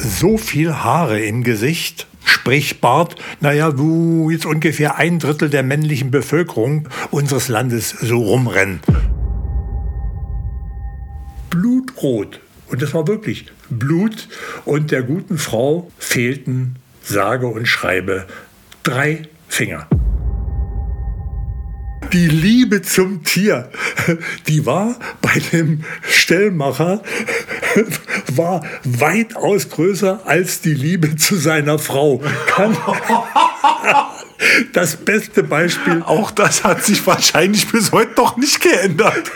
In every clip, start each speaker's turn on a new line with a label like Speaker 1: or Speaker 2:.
Speaker 1: so viel Haare im Gesicht, sprich Bart, naja, wo jetzt ungefähr ein Drittel der männlichen Bevölkerung unseres Landes so rumrennt. Blutrot. Und das war wirklich Blut. Und der guten Frau fehlten, sage und schreibe, drei Finger. Die Liebe zum Tier, die war bei dem Stellmacher, war weitaus größer als die Liebe zu seiner Frau. Kann, das beste Beispiel.
Speaker 2: Auch das hat sich wahrscheinlich bis heute noch nicht geändert.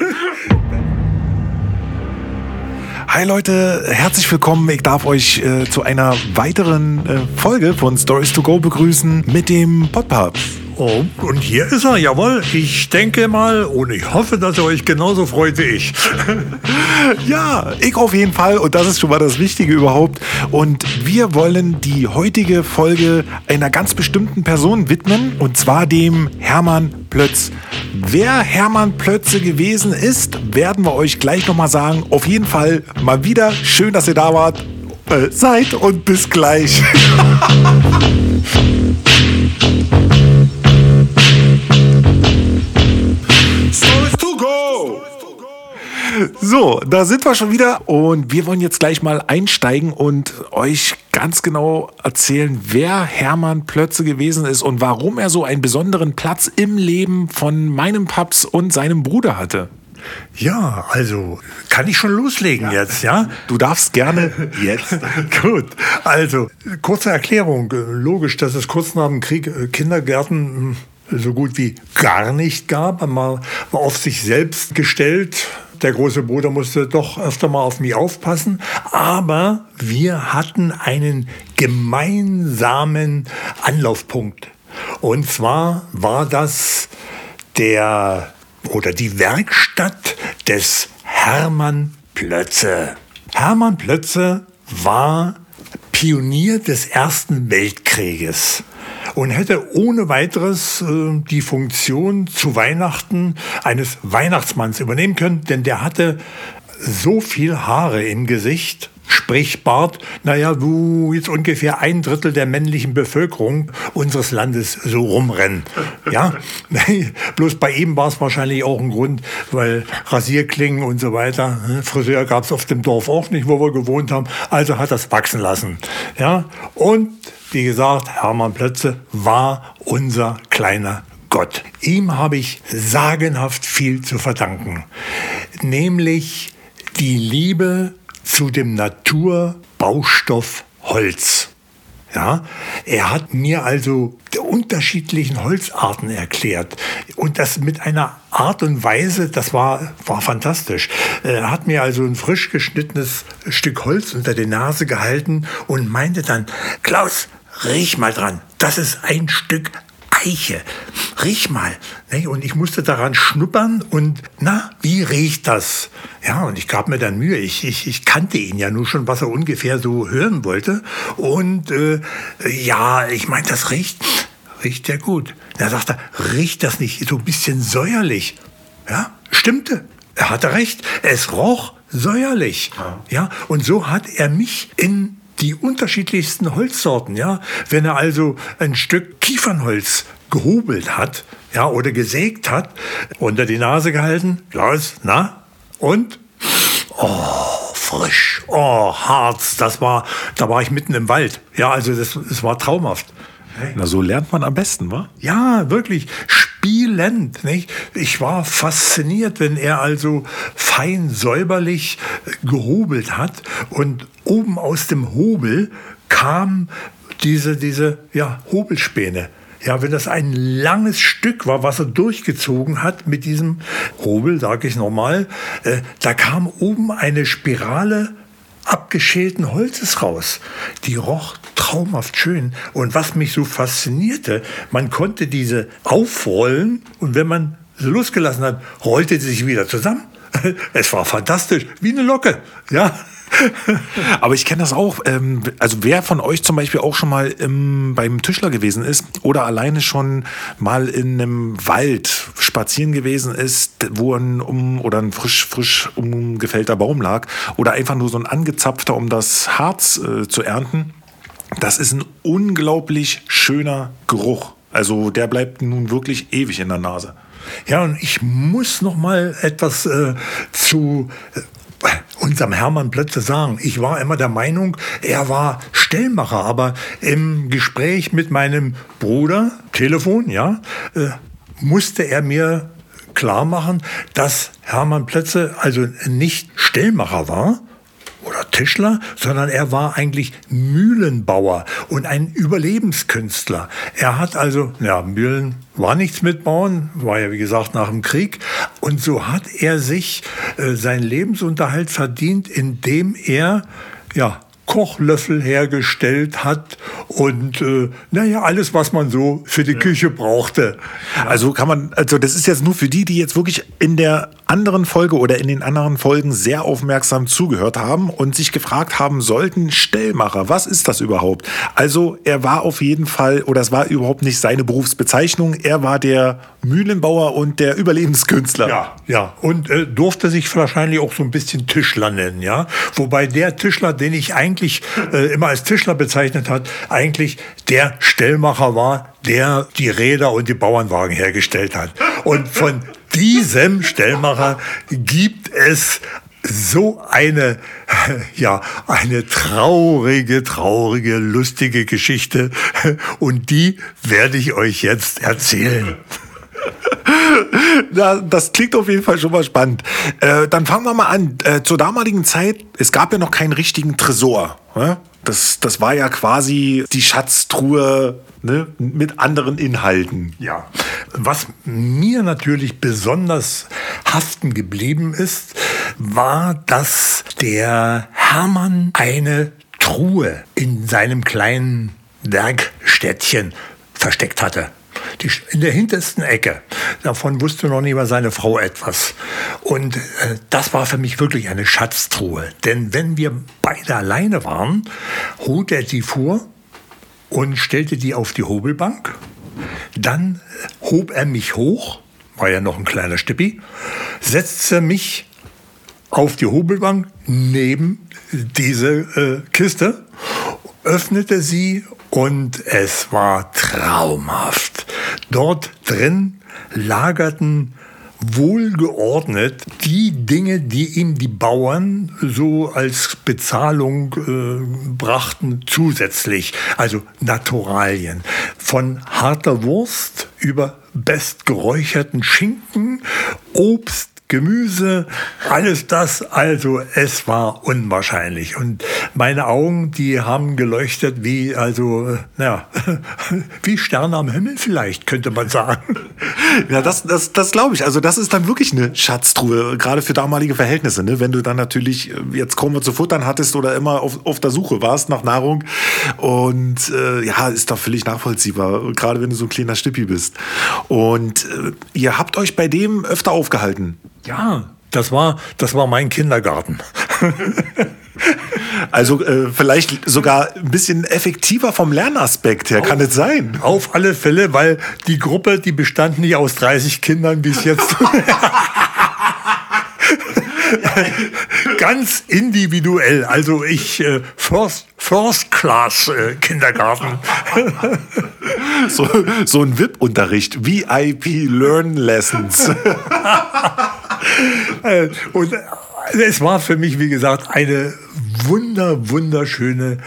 Speaker 2: Hi Leute, herzlich willkommen. Ich darf euch äh, zu einer weiteren äh, Folge von Stories to Go begrüßen mit dem Podpapst.
Speaker 1: Oh, und hier ist er, jawohl. Ich denke mal und ich hoffe, dass er euch genauso freut wie ich.
Speaker 2: ja, ich auf jeden Fall und das ist schon mal das Wichtige überhaupt. Und wir wollen die heutige Folge einer ganz bestimmten Person widmen und zwar dem Hermann Plötz. Wer Hermann Plötze gewesen ist, werden wir euch gleich nochmal sagen. Auf jeden Fall mal wieder schön, dass ihr da wart. Äh, seid und bis gleich. So, da sind wir schon wieder und wir wollen jetzt gleich mal einsteigen und euch ganz genau erzählen, wer Hermann Plötze gewesen ist und warum er so einen besonderen Platz im Leben von meinem Paps und seinem Bruder hatte.
Speaker 1: Ja, also kann ich schon loslegen ja. jetzt, ja?
Speaker 2: Du darfst gerne jetzt.
Speaker 1: Gut, also kurze Erklärung. Logisch, dass es kurz nach dem Krieg äh, Kindergärten hm, so gut wie gar nicht gab. Man war auf sich selbst gestellt, der große Bruder musste doch öfter mal auf mich aufpassen. Aber wir hatten einen gemeinsamen Anlaufpunkt. Und zwar war das der oder die Werkstatt des Hermann Plötze. Hermann Plötze war Pionier des Ersten Weltkrieges und hätte ohne weiteres äh, die Funktion zu Weihnachten eines Weihnachtsmanns übernehmen können, denn der hatte so viel Haare im Gesicht, sprich Bart, naja, wo jetzt ungefähr ein Drittel der männlichen Bevölkerung unseres Landes so rumrennen. Ja, bloß bei ihm war es wahrscheinlich auch ein Grund, weil Rasierklingen und so weiter, ne, Friseur gab es auf dem Dorf auch nicht, wo wir gewohnt haben, also hat das wachsen lassen. Ja, und wie gesagt, Hermann Plötze war unser kleiner Gott. Ihm habe ich sagenhaft viel zu verdanken, nämlich die Liebe zu dem Naturbaustoff Holz. Ja, er hat mir also die unterschiedlichen Holzarten erklärt und das mit einer Art und Weise, das war, war fantastisch. Er hat mir also ein frisch geschnittenes Stück Holz unter die Nase gehalten und meinte dann, Klaus, riech mal dran, das ist ein Stück Eiche. Riech mal. Und ich musste daran schnuppern und na, wie riecht das? Ja, und ich gab mir dann Mühe. Ich, ich, ich kannte ihn ja nur schon, was er ungefähr so hören wollte. Und äh, ja, ich meine, das riecht, riecht ja gut. Da sagt er, riecht das nicht so ein bisschen säuerlich? Ja, stimmte. Er hatte recht. Es roch säuerlich. Ja. ja, und so hat er mich in die unterschiedlichsten Holzsorten, ja. Wenn er also ein Stück Kiefernholz gehobelt hat, ja, oder gesägt hat, unter die Nase gehalten, Klaus, na, und? Oh, frisch, oh, Harz, das war, da war ich mitten im Wald. Ja, also das, das war traumhaft.
Speaker 2: Na, so lernt man am besten, wa?
Speaker 1: Ja, wirklich. Spielend, nicht? Ich war fasziniert, wenn er also fein säuberlich gehobelt hat und oben aus dem Hobel kam diese, diese, ja, Hobelspäne. Ja, wenn das ein langes Stück war, was er durchgezogen hat mit diesem Hobel, sage ich nochmal, äh, da kam oben eine Spirale abgeschälten Holzes raus. Die roch traumhaft schön. Und was mich so faszinierte, man konnte diese aufrollen und wenn man sie losgelassen hat, rollte sie sich wieder zusammen. Es war fantastisch, wie eine Locke. Ja,
Speaker 2: Aber ich kenne das auch. Ähm, also wer von euch zum Beispiel auch schon mal im, beim Tischler gewesen ist oder alleine schon mal in einem Wald spazieren gewesen ist, wo ein um oder ein frisch frisch umgefällter Baum lag oder einfach nur so ein angezapfter, um das Harz äh, zu ernten. Das ist ein unglaublich schöner Geruch. Also der bleibt nun wirklich ewig in der Nase.
Speaker 1: Ja, und ich muss noch mal etwas äh, zu äh, unserem Hermann Plötze sagen. Ich war immer der Meinung, er war Stellmacher, aber im Gespräch mit meinem Bruder, Telefon, ja, äh, musste er mir klar machen, dass Hermann Plötze also nicht Stellmacher war, oder Tischler, sondern er war eigentlich Mühlenbauer und ein Überlebenskünstler. Er hat also, ja, Mühlen war nichts mit Bauen, war ja wie gesagt nach dem Krieg. Und so hat er sich äh, seinen Lebensunterhalt verdient, indem er ja, Kochlöffel hergestellt hat und äh, naja, alles, was man so für die Küche brauchte.
Speaker 2: Also kann man, also das ist jetzt nur für die, die jetzt wirklich in der anderen Folge oder in den anderen Folgen sehr aufmerksam zugehört haben und sich gefragt haben sollten, Stellmacher, was ist das überhaupt? Also er war auf jeden Fall, oder es war überhaupt nicht seine Berufsbezeichnung, er war der Mühlenbauer und der Überlebenskünstler.
Speaker 1: Ja, ja, und äh, durfte sich wahrscheinlich auch so ein bisschen Tischler nennen, ja. Wobei der Tischler, den ich eigentlich äh, immer als Tischler bezeichnet hat, eigentlich der Stellmacher war, der die Räder und die Bauernwagen hergestellt hat. Und von diesem Stellmacher gibt es so eine, ja, eine traurige, traurige, lustige Geschichte. Und die werde ich euch jetzt erzählen.
Speaker 2: Ja, das klingt auf jeden Fall schon mal spannend. Äh, dann fangen wir mal an. Äh, zur damaligen Zeit, es gab ja noch keinen richtigen Tresor. Ne? Das, das war ja quasi die Schatztruhe ne, mit anderen Inhalten.
Speaker 1: Ja. Was mir natürlich besonders haften geblieben ist, war, dass der Hermann eine Truhe in seinem kleinen Werkstättchen versteckt hatte. Die, in der hintersten Ecke. Davon wusste noch nie mal seine Frau etwas. Und äh, das war für mich wirklich eine Schatztruhe. Denn wenn wir beide alleine waren, holt er die vor und stellte die auf die Hobelbank. Dann äh, hob er mich hoch, war ja noch ein kleiner Stippi, setzte mich auf die Hobelbank neben diese äh, Kiste, öffnete sie und es war traumhaft. Dort drin lagerten wohlgeordnet die Dinge, die ihm die Bauern so als Bezahlung äh, brachten, zusätzlich. Also Naturalien. Von harter Wurst über bestgeräucherten Schinken, Obst, Gemüse, alles das. Also es war unwahrscheinlich. Und meine Augen, die haben geleuchtet wie, also, naja, wie Sterne am Himmel vielleicht, könnte man sagen.
Speaker 2: Ja, das, das, das glaube ich. Also das ist dann wirklich eine Schatztruhe, gerade für damalige Verhältnisse. Ne? Wenn du dann natürlich äh, jetzt kaum was zu futtern hattest oder immer auf, auf der Suche warst nach Nahrung. Und äh, ja, ist doch völlig nachvollziehbar, gerade wenn du so ein kleiner Stippi bist. Und äh, ihr habt euch bei dem öfter aufgehalten.
Speaker 1: Ja, das war, das war mein Kindergarten.
Speaker 2: Also äh, vielleicht sogar ein bisschen effektiver vom Lernaspekt her, auf, kann es sein?
Speaker 1: Auf alle Fälle, weil die Gruppe, die bestand nicht aus 30 Kindern bis jetzt. Ganz individuell. Also ich äh, First, First Class äh, Kindergarten.
Speaker 2: so, so ein VIP-Unterricht, VIP Learn Lessons.
Speaker 1: Äh, und es war für mich, wie gesagt, eine wunder, wunderschöne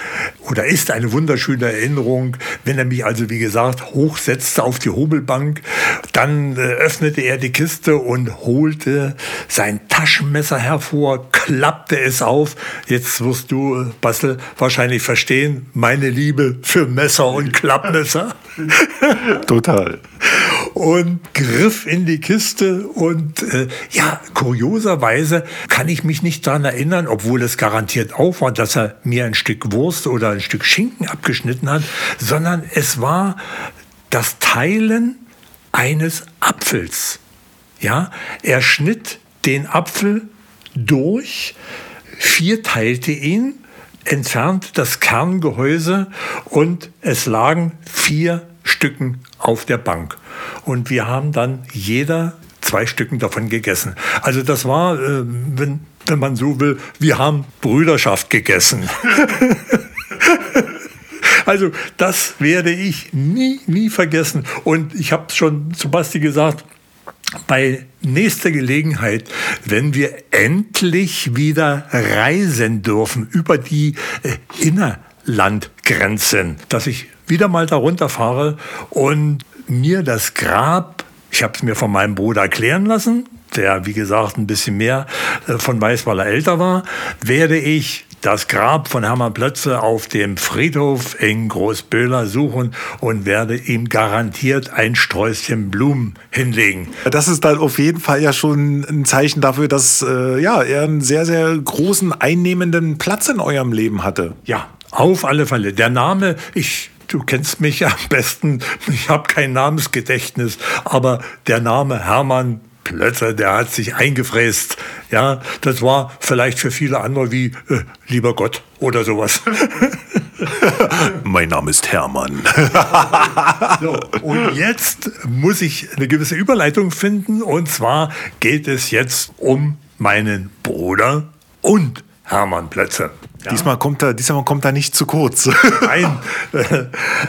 Speaker 1: oder ist eine wunderschöne Erinnerung, wenn er mich also, wie gesagt, hochsetzte auf die Hobelbank. Dann äh, öffnete er die Kiste und holte sein Taschenmesser hervor, klappte es auf. Jetzt wirst du, äh, Bastel, wahrscheinlich verstehen, meine Liebe für Messer und Klappmesser.
Speaker 2: Total.
Speaker 1: Und griff in die Kiste und äh, ja, kurioserweise kann ich mich nicht daran erinnern, obwohl es garantiert auf war, dass er mir ein Stück Wurst oder ein Stück Schinken abgeschnitten hat, sondern es war das Teilen eines Apfels. Ja, er schnitt den Apfel durch, vierteilte ihn, entfernt das Kerngehäuse und es lagen vier Stücken auf der Bank. Und wir haben dann jeder zwei Stücken davon gegessen. Also das war, äh, wenn, wenn man so will, wir haben Brüderschaft gegessen. also das werde ich nie, nie vergessen. Und ich habe schon zu Basti gesagt, bei nächster Gelegenheit, wenn wir endlich wieder reisen dürfen über die äh, Innerlandgrenzen, dass ich wieder mal darunter fahre und mir das Grab, ich habe es mir von meinem Bruder erklären lassen, der wie gesagt ein bisschen mehr äh, von weiß, weil er älter war, werde ich das Grab von Hermann Plötze auf dem Friedhof in Großböhler suchen und werde ihm garantiert ein Sträußchen Blumen hinlegen.
Speaker 2: Das ist dann auf jeden Fall ja schon ein Zeichen dafür, dass äh, ja, er einen sehr, sehr großen einnehmenden Platz in eurem Leben hatte.
Speaker 1: Ja, auf alle Fälle. Der Name, ich Du kennst mich am besten. Ich habe kein Namensgedächtnis, aber der Name Hermann Plötzer, der hat sich eingefräst. Ja, das war vielleicht für viele andere wie äh, lieber Gott oder sowas.
Speaker 2: mein Name ist Hermann.
Speaker 1: so, und jetzt muss ich eine gewisse Überleitung finden. Und zwar geht es jetzt um meinen Bruder und Hermann Plötzer.
Speaker 2: Ja. Diesmal, kommt er, diesmal kommt er nicht zu kurz.
Speaker 1: Nein,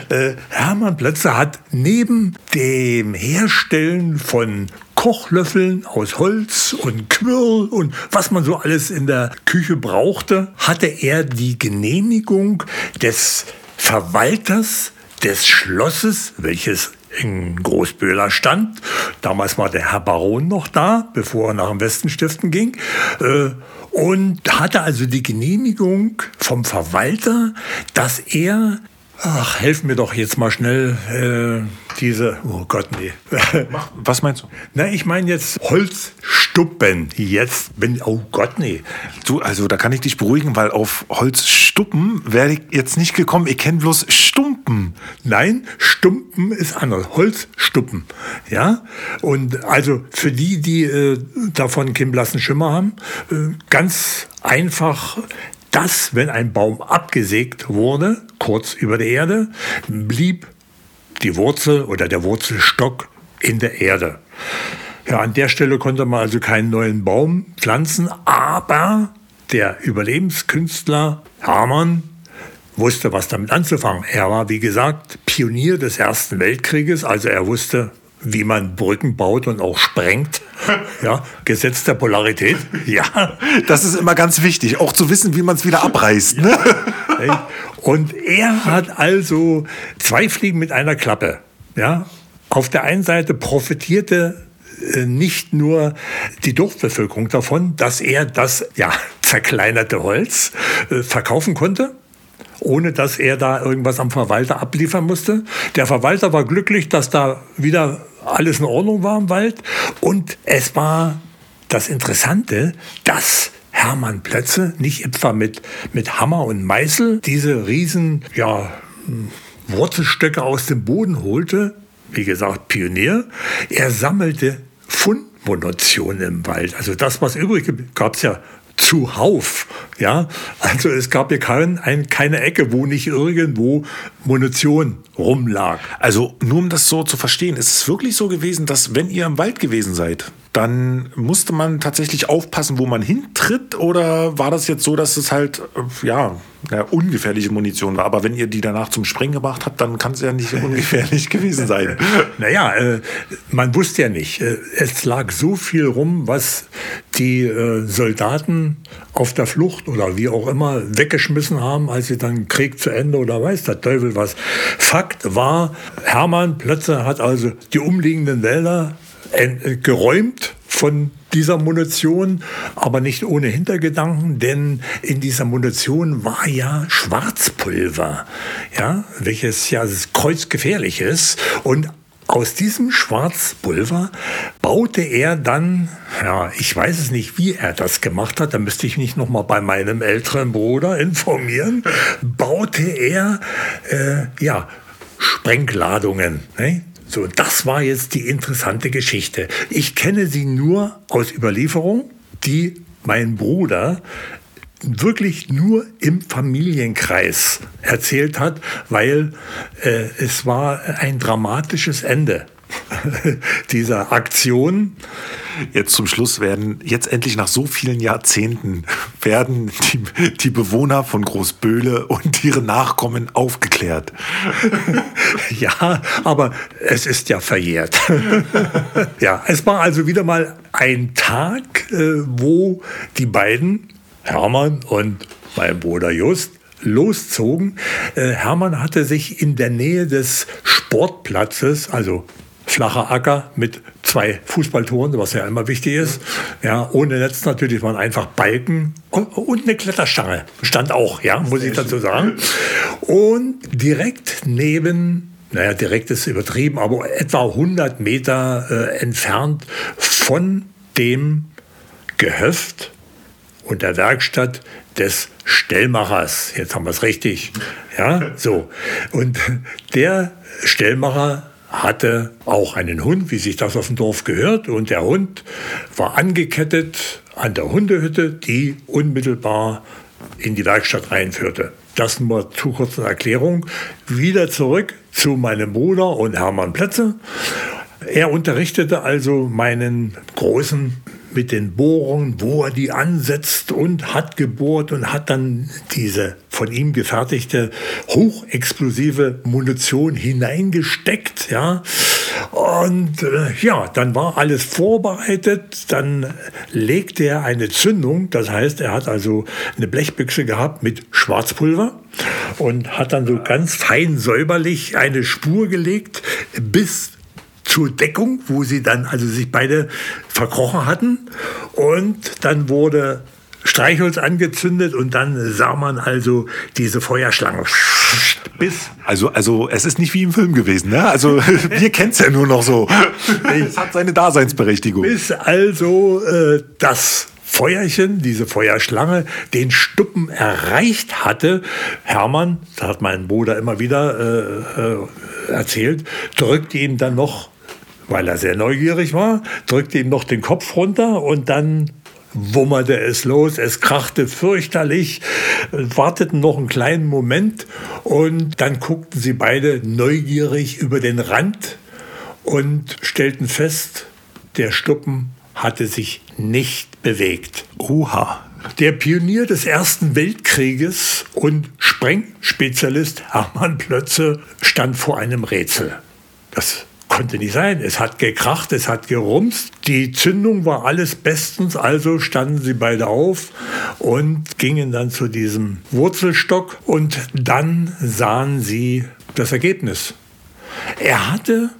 Speaker 1: äh, Hermann Plötzer hat neben dem Herstellen von Kochlöffeln aus Holz und Quirl und was man so alles in der Küche brauchte, hatte er die Genehmigung des Verwalters des Schlosses, welches in Großböhler stand. Damals war der Herr Baron noch da, bevor er nach dem Westen stiften ging. Äh, und hatte also die Genehmigung vom Verwalter, dass er Ach, helf mir doch jetzt mal schnell äh, diese. Oh Gott, nee.
Speaker 2: Was meinst du?
Speaker 1: Na, ich meine jetzt Holzstuppen. Jetzt bin. Oh Gott, nee.
Speaker 2: Du, also da kann ich dich beruhigen, weil auf Holzstuppen wäre ich jetzt nicht gekommen. Ich kenne bloß Stumpen.
Speaker 1: Nein, Stumpen ist anders. Holzstuppen. Ja? Und also für die, die äh, davon keinen blassen Schimmer haben, äh, ganz einfach dass, wenn ein Baum abgesägt wurde, kurz über der Erde, blieb die Wurzel oder der Wurzelstock in der Erde. Ja, an der Stelle konnte man also keinen neuen Baum pflanzen, aber der Überlebenskünstler Hermann wusste, was damit anzufangen. Er war, wie gesagt, Pionier des Ersten Weltkrieges, also er wusste, wie man Brücken baut und auch sprengt. Ja, Gesetz der Polarität. Ja.
Speaker 2: Das ist immer ganz wichtig, auch zu wissen, wie man es wieder abreißt. Ne?
Speaker 1: Und er hat also zwei Fliegen mit einer Klappe. Ja. Auf der einen Seite profitierte äh, nicht nur die Dorfbevölkerung davon, dass er das ja, zerkleinerte Holz äh, verkaufen konnte, ohne dass er da irgendwas am Verwalter abliefern musste. Der Verwalter war glücklich, dass da wieder alles in Ordnung war im Wald. Und es war das Interessante, dass Hermann Plötze nicht etwa mit, mit Hammer und Meißel diese riesen ja, Wurzelstöcke aus dem Boden holte. Wie gesagt, Pionier. Er sammelte Fundmunition im Wald. Also das, was übrig gab es ja zuhauf. Ja, also es gab hier kein, ein, keine Ecke, wo nicht irgendwo Munition rumlag.
Speaker 2: Also nur um das so zu verstehen, ist es wirklich so gewesen, dass wenn ihr im Wald gewesen seid, dann musste man tatsächlich aufpassen, wo man hintritt? Oder war das jetzt so, dass es halt, äh, ja, ja, ungefährliche Munition war? Aber wenn ihr die danach zum Sprengen gebracht habt, dann kann es ja nicht ungefährlich gewesen sein.
Speaker 1: Naja, äh, man wusste ja nicht. Äh, es lag so viel rum, was die äh, Soldaten auf der Flucht oder wie auch immer weggeschmissen haben, als sie dann Krieg zu Ende oder weiß der Teufel was. Fakt war, Hermann Plötze hat also die umliegenden Wälder geräumt von dieser Munition, aber nicht ohne Hintergedanken, denn in dieser Munition war ja Schwarzpulver, ja, welches ja kreuzgefährlich ist und aus diesem Schwarzpulver baute er dann, ja, ich weiß es nicht, wie er das gemacht hat, da müsste ich mich noch mal bei meinem älteren Bruder informieren, baute er, äh, ja, Sprengladungen, ne? So, das war jetzt die interessante Geschichte. Ich kenne sie nur aus Überlieferung, die mein Bruder wirklich nur im Familienkreis erzählt hat, weil äh, es war ein dramatisches Ende dieser Aktion.
Speaker 2: Jetzt zum Schluss werden, jetzt endlich nach so vielen Jahrzehnten, werden die, die Bewohner von Großböhle und ihre Nachkommen aufgeklärt.
Speaker 1: Ja, aber es ist ja verjährt. Ja, es war also wieder mal ein Tag, äh, wo die beiden, Hermann und mein Bruder Just, loszogen. Äh, Hermann hatte sich in der Nähe des Sportplatzes, also flacher Acker mit zwei Fußballtoren, was ja immer wichtig ist. Ja, ohne Netz natürlich waren einfach Balken und eine Kletterstange stand auch, ja, muss ich dazu sagen. Und direkt neben naja, direkt ist übertrieben, aber etwa 100 Meter äh, entfernt von dem Gehöft und der Werkstatt des Stellmachers. Jetzt haben wir es richtig. Ja, so. Und der Stellmacher hatte auch einen Hund, wie sich das auf dem Dorf gehört. Und der Hund war angekettet an der Hundehütte, die unmittelbar in die Werkstatt reinführte. Das nur zu kurzer Erklärung. Wieder zurück zu meinem Bruder und Hermann Plätze. Er unterrichtete also meinen Großen mit den Bohrungen, wo er die ansetzt und hat gebohrt und hat dann diese von ihm gefertigte hochexplosive Munition hineingesteckt, ja. Und äh, ja, dann war alles vorbereitet, dann legte er eine Zündung, das heißt, er hat also eine Blechbüchse gehabt mit Schwarzpulver und hat dann so ganz fein säuberlich eine Spur gelegt bis zur Deckung, wo sie dann also sich beide verkrochen hatten. Und dann wurde Streichholz angezündet und dann sah man also diese Feuerschlange.
Speaker 2: Bis also, also es ist nicht wie im Film gewesen, ne? Also wir kennen es ja nur noch so. Es hat seine Daseinsberechtigung.
Speaker 1: Bis also äh, das Feuerchen, diese Feuerschlange, den Stuppen erreicht hatte. Hermann, das hat mein Bruder immer wieder äh, äh, erzählt, drückte ihm dann noch weil er sehr neugierig war, drückte ihm noch den Kopf runter und dann wummerte es los, es krachte fürchterlich, warteten noch einen kleinen Moment und dann guckten sie beide neugierig über den Rand und stellten fest, der Stuppen hatte sich nicht bewegt.
Speaker 2: Oha.
Speaker 1: Der Pionier des Ersten Weltkrieges und Sprengspezialist Hermann Plötze stand vor einem Rätsel. Das konnte nicht sein. Es hat gekracht, es hat gerumst. Die Zündung war alles bestens, also standen sie beide auf und gingen dann zu diesem Wurzelstock und dann sahen sie das Ergebnis. Er hatte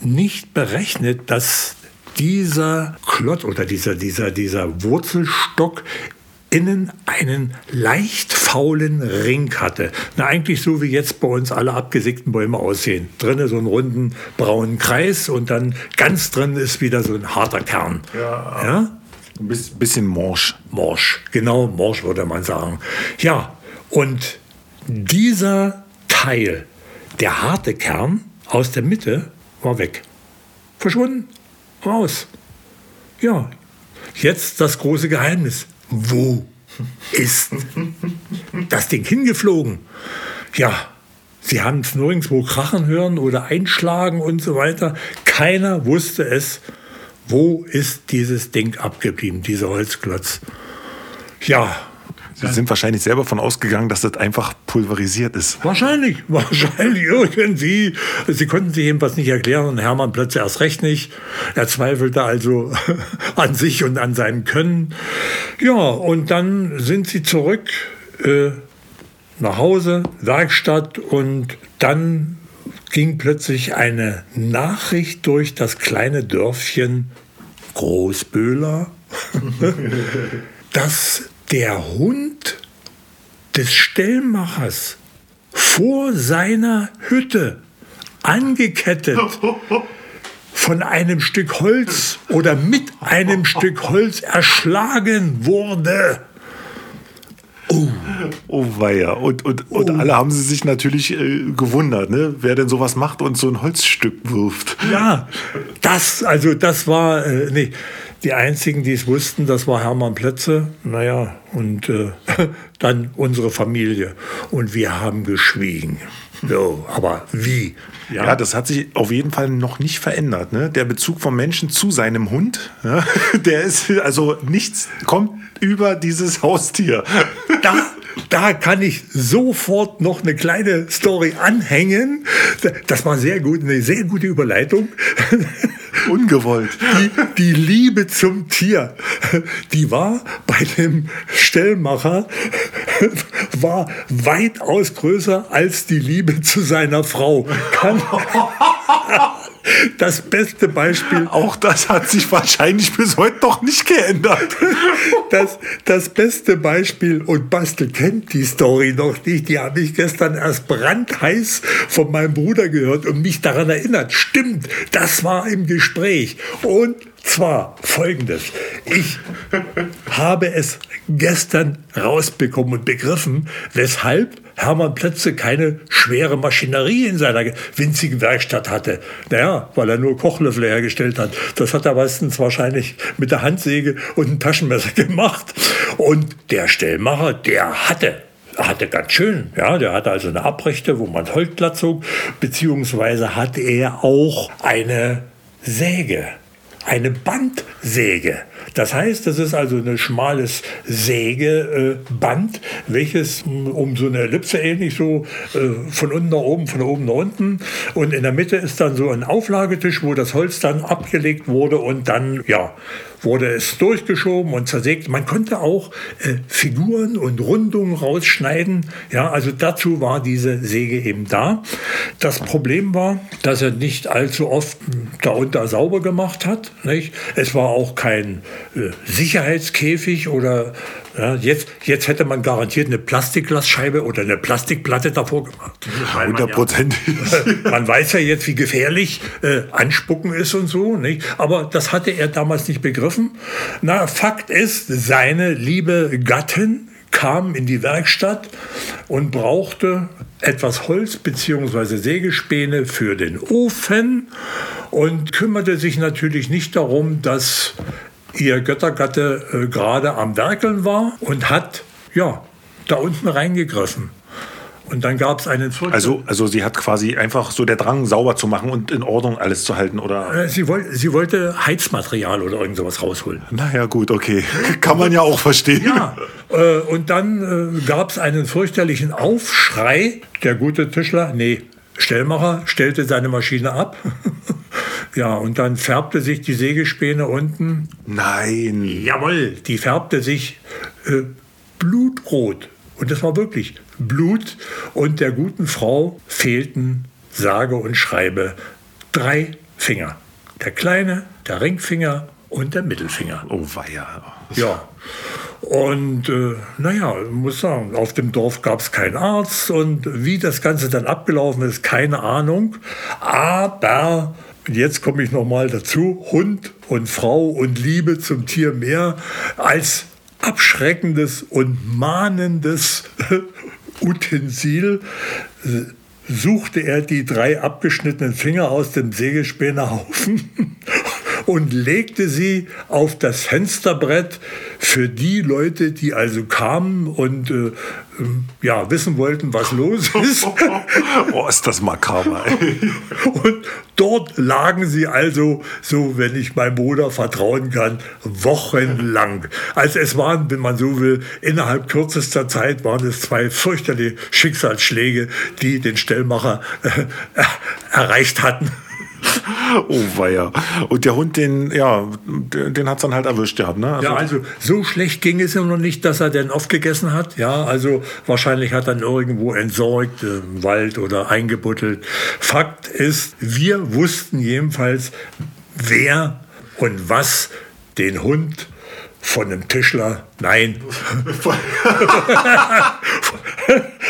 Speaker 1: nicht berechnet, dass dieser Klotz oder dieser, dieser, dieser Wurzelstock innen einen leicht faulen Ring hatte. Na, eigentlich so wie jetzt bei uns alle abgesägten Bäume aussehen. Drinnen so einen runden braunen Kreis und dann ganz drin ist wieder so ein harter Kern.
Speaker 2: Ja. ja? Ein bisschen morsch.
Speaker 1: Morsch, genau, morsch würde man sagen. Ja, und dieser Teil, der harte Kern aus der Mitte, war weg. Verschwunden. Raus. Ja, jetzt das große Geheimnis wo ist das Ding hingeflogen? Ja, sie haben es nirgendwo krachen hören oder einschlagen und so weiter. Keiner wusste es. Wo ist dieses Ding abgeblieben, dieser Holzklotz? Ja,
Speaker 2: Sie sind wahrscheinlich selber von ausgegangen, dass das einfach pulverisiert ist.
Speaker 1: Wahrscheinlich, wahrscheinlich irgendwie. Sie konnten sich jedenfalls nicht erklären und Hermann plötzlich erst recht nicht. Er zweifelte also an sich und an seinem Können. Ja, und dann sind sie zurück äh, nach Hause, Werkstatt und dann ging plötzlich eine Nachricht durch das kleine Dörfchen Großböhler, dass der Hund des Stellmachers vor seiner Hütte angekettet von einem Stück Holz oder mit einem Stück Holz erschlagen wurde.
Speaker 2: Oh, oh weia. Und, und, oh. und alle haben sie sich natürlich äh, gewundert, ne? wer denn sowas macht und so ein Holzstück wirft.
Speaker 1: Ja, das, also das war, äh, nee, die einzigen, die es wussten, das war Hermann Plötze, naja, und äh, dann unsere Familie. Und wir haben geschwiegen. So, aber wie?
Speaker 2: Ja. ja. das hat sich auf jeden Fall noch nicht verändert. Ne? Der Bezug vom Menschen zu seinem Hund, ja, der ist also nichts kommt über dieses Haustier.
Speaker 1: Da, da kann ich sofort noch eine kleine Story anhängen. Das war sehr gut, eine sehr gute Überleitung.
Speaker 2: Ungewollt.
Speaker 1: Die, die Liebe zum Tier, die war bei dem Stellmacher war weitaus größer als die Liebe zu seiner Frau. Kann, das beste Beispiel.
Speaker 2: Auch das hat sich wahrscheinlich bis heute noch nicht geändert.
Speaker 1: Das, das beste Beispiel, und Bastel kennt die Story noch nicht, die habe ich gestern erst brandheiß von meinem Bruder gehört und mich daran erinnert. Stimmt, das war im Gespräch. Und zwar folgendes. Ich habe es gestern rausbekommen und begriffen, weshalb Hermann Plötze keine schwere Maschinerie in seiner winzigen Werkstatt hatte. Naja, weil er nur Kochlöffel hergestellt hat. Das hat er meistens wahrscheinlich mit der Handsäge und einem Taschenmesser gemacht. Und der Stellmacher, der hatte hatte ganz schön, ja, der hatte also eine Abrechte, wo man Holz zog, beziehungsweise hatte er auch eine Säge eine Bandsäge. Das heißt, das ist also ein schmales Sägeband, welches um so eine Ellipse ähnlich so äh, von unten nach oben, von oben nach unten. Und in der Mitte ist dann so ein Auflagetisch, wo das Holz dann abgelegt wurde und dann, ja, wurde es durchgeschoben und zersägt. Man konnte auch äh, Figuren und Rundungen rausschneiden. Ja, also dazu war diese Säge eben da. Das Problem war, dass er nicht allzu oft darunter sauber gemacht hat. Nicht? Es war auch kein äh, Sicherheitskäfig oder ja, jetzt, jetzt hätte man garantiert eine Plastikglasscheibe oder eine Plastikplatte davor gemacht.
Speaker 2: Hundertprozentig.
Speaker 1: Man, man, weiß ja jetzt, wie gefährlich äh, Anspucken ist und so. Nicht? Aber das hatte er damals nicht begriffen. Na, Fakt ist, seine liebe Gattin kam in die Werkstatt und brauchte etwas Holz bzw. Sägespäne für den Ofen und kümmerte sich natürlich nicht darum, dass ihr Göttergatte äh, gerade am Werkeln war und hat ja da unten reingegriffen. Und dann gab es einen
Speaker 2: Zurück Also, also sie hat quasi einfach so der Drang, sauber zu machen und in Ordnung alles zu halten, oder?
Speaker 1: Äh, sie, woll, sie wollte Heizmaterial oder irgend sowas rausholen.
Speaker 2: Naja, gut, okay. Kann man ja auch verstehen.
Speaker 1: Ja, äh, und dann äh, gab es einen fürchterlichen Aufschrei. Der gute Tischler, nee, Stellmacher stellte seine Maschine ab. ja, und dann färbte sich die Sägespäne unten.
Speaker 2: Nein.
Speaker 1: Jawohl, die färbte sich äh, blutrot. Und das war wirklich Blut. Und der guten Frau fehlten, sage und schreibe, drei Finger. Der kleine, der Ringfinger und der Mittelfinger.
Speaker 2: Oh weia.
Speaker 1: Ja. Und äh, naja, muss sagen, auf dem Dorf gab es keinen Arzt und wie das Ganze dann abgelaufen ist, keine Ahnung. Aber jetzt komme ich nochmal dazu, Hund und Frau und Liebe zum Tier mehr als abschreckendes und mahnendes Utensil äh, suchte er die drei abgeschnittenen Finger aus dem Sägespänerhaufen und legte sie auf das Fensterbrett für die Leute, die also kamen und äh, ähm, ja, wissen wollten, was los ist.
Speaker 2: oh, ist das makaber.
Speaker 1: und dort lagen sie also, so wenn ich meinem Bruder vertrauen kann, wochenlang. Also es waren, wenn man so will, innerhalb kürzester Zeit waren es zwei fürchterliche Schicksalsschläge, die den Stellmacher äh, erreicht hatten.
Speaker 2: oh weia. Und der Hund, den, ja, den hat es dann halt erwischt gehabt, ne?
Speaker 1: Also ja, also so schlecht ging es ihm noch nicht, dass er den aufgegessen hat. Ja, also wahrscheinlich hat er irgendwo entsorgt, im Wald oder eingebuttelt. Fakt ist, wir wussten jedenfalls, wer und was den Hund von einem Tischler, nein,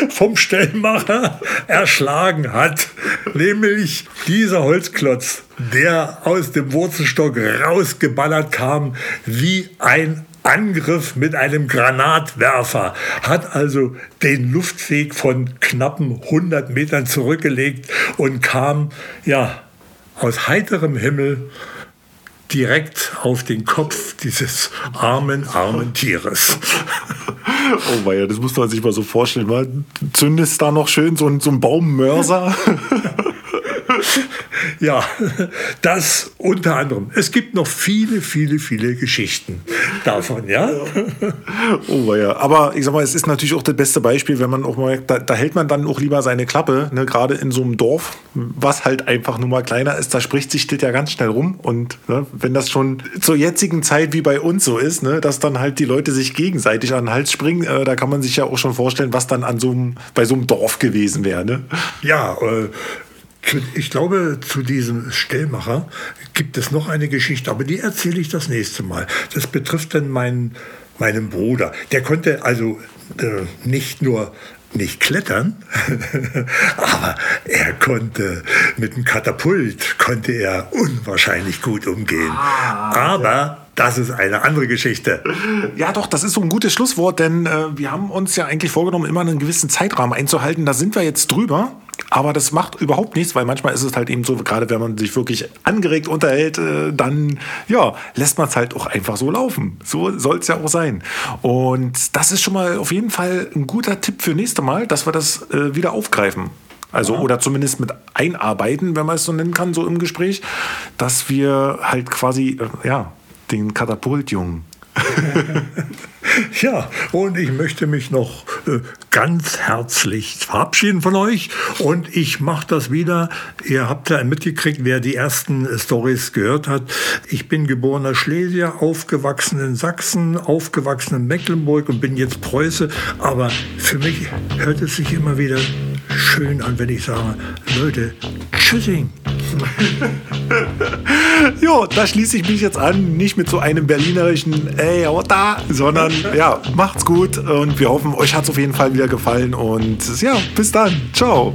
Speaker 1: vom Stellmacher erschlagen hat. Nämlich dieser Holzklotz, der aus dem Wurzelstock rausgeballert kam wie ein Angriff mit einem Granatwerfer, hat also den Luftweg von knappen 100 Metern zurückgelegt und kam ja aus heiterem Himmel direkt auf den Kopf dieses armen, armen Tieres.
Speaker 2: Oh weia, das muss man sich mal so vorstellen. Zündest da noch schön so, so einen Baummörser.
Speaker 1: ja, das unter anderem. Es gibt noch viele, viele, viele Geschichten davon, ja.
Speaker 2: Oh ja, aber ich sag mal, es ist natürlich auch das beste Beispiel, wenn man auch mal, da, da hält man dann auch lieber seine Klappe, ne, gerade in so einem Dorf, was halt einfach nur mal kleiner ist, da spricht sich das ja ganz schnell rum und ne, wenn das schon zur jetzigen Zeit wie bei uns so ist, ne, dass dann halt die Leute sich gegenseitig an den Hals springen, äh, da kann man sich ja auch schon vorstellen, was dann an so einem, bei so einem Dorf gewesen wäre. Ne?
Speaker 1: Ja, äh, ich glaube, zu diesem Stellmacher gibt es noch eine Geschichte, aber die erzähle ich das nächste Mal. Das betrifft dann meinen, meinen Bruder. Der konnte also äh, nicht nur nicht klettern, aber er konnte mit dem Katapult konnte er unwahrscheinlich gut umgehen. Ah, aber das ist eine andere Geschichte.
Speaker 2: Ja, doch, das ist so ein gutes Schlusswort, denn äh, wir haben uns ja eigentlich vorgenommen, immer einen gewissen Zeitrahmen einzuhalten. Da sind wir jetzt drüber. Aber das macht überhaupt nichts, weil manchmal ist es halt eben so, gerade wenn man sich wirklich angeregt unterhält, äh, dann ja, lässt man es halt auch einfach so laufen. So soll es ja auch sein. Und das ist schon mal auf jeden Fall ein guter Tipp für nächste Mal, dass wir das äh, wieder aufgreifen. Also, ja. oder zumindest mit einarbeiten, wenn man es so nennen kann, so im Gespräch, dass wir halt quasi, äh, ja, den Katapultjungen
Speaker 1: ja, und ich möchte mich noch äh, ganz herzlich verabschieden von euch. Und ich mache das wieder. Ihr habt ja mitgekriegt, wer die ersten äh, Stories gehört hat. Ich bin geborener Schlesier, aufgewachsen in Sachsen, aufgewachsen in Mecklenburg und bin jetzt Preuße. Aber für mich hört es sich immer wieder schön an, wenn ich sage, Leute, tschüssing.
Speaker 2: jo, da schließe ich mich jetzt an, nicht mit so einem berlinerischen Ey, da, sondern ja, macht's gut und wir hoffen, euch hat es auf jeden Fall wieder gefallen und ja, bis dann. Ciao.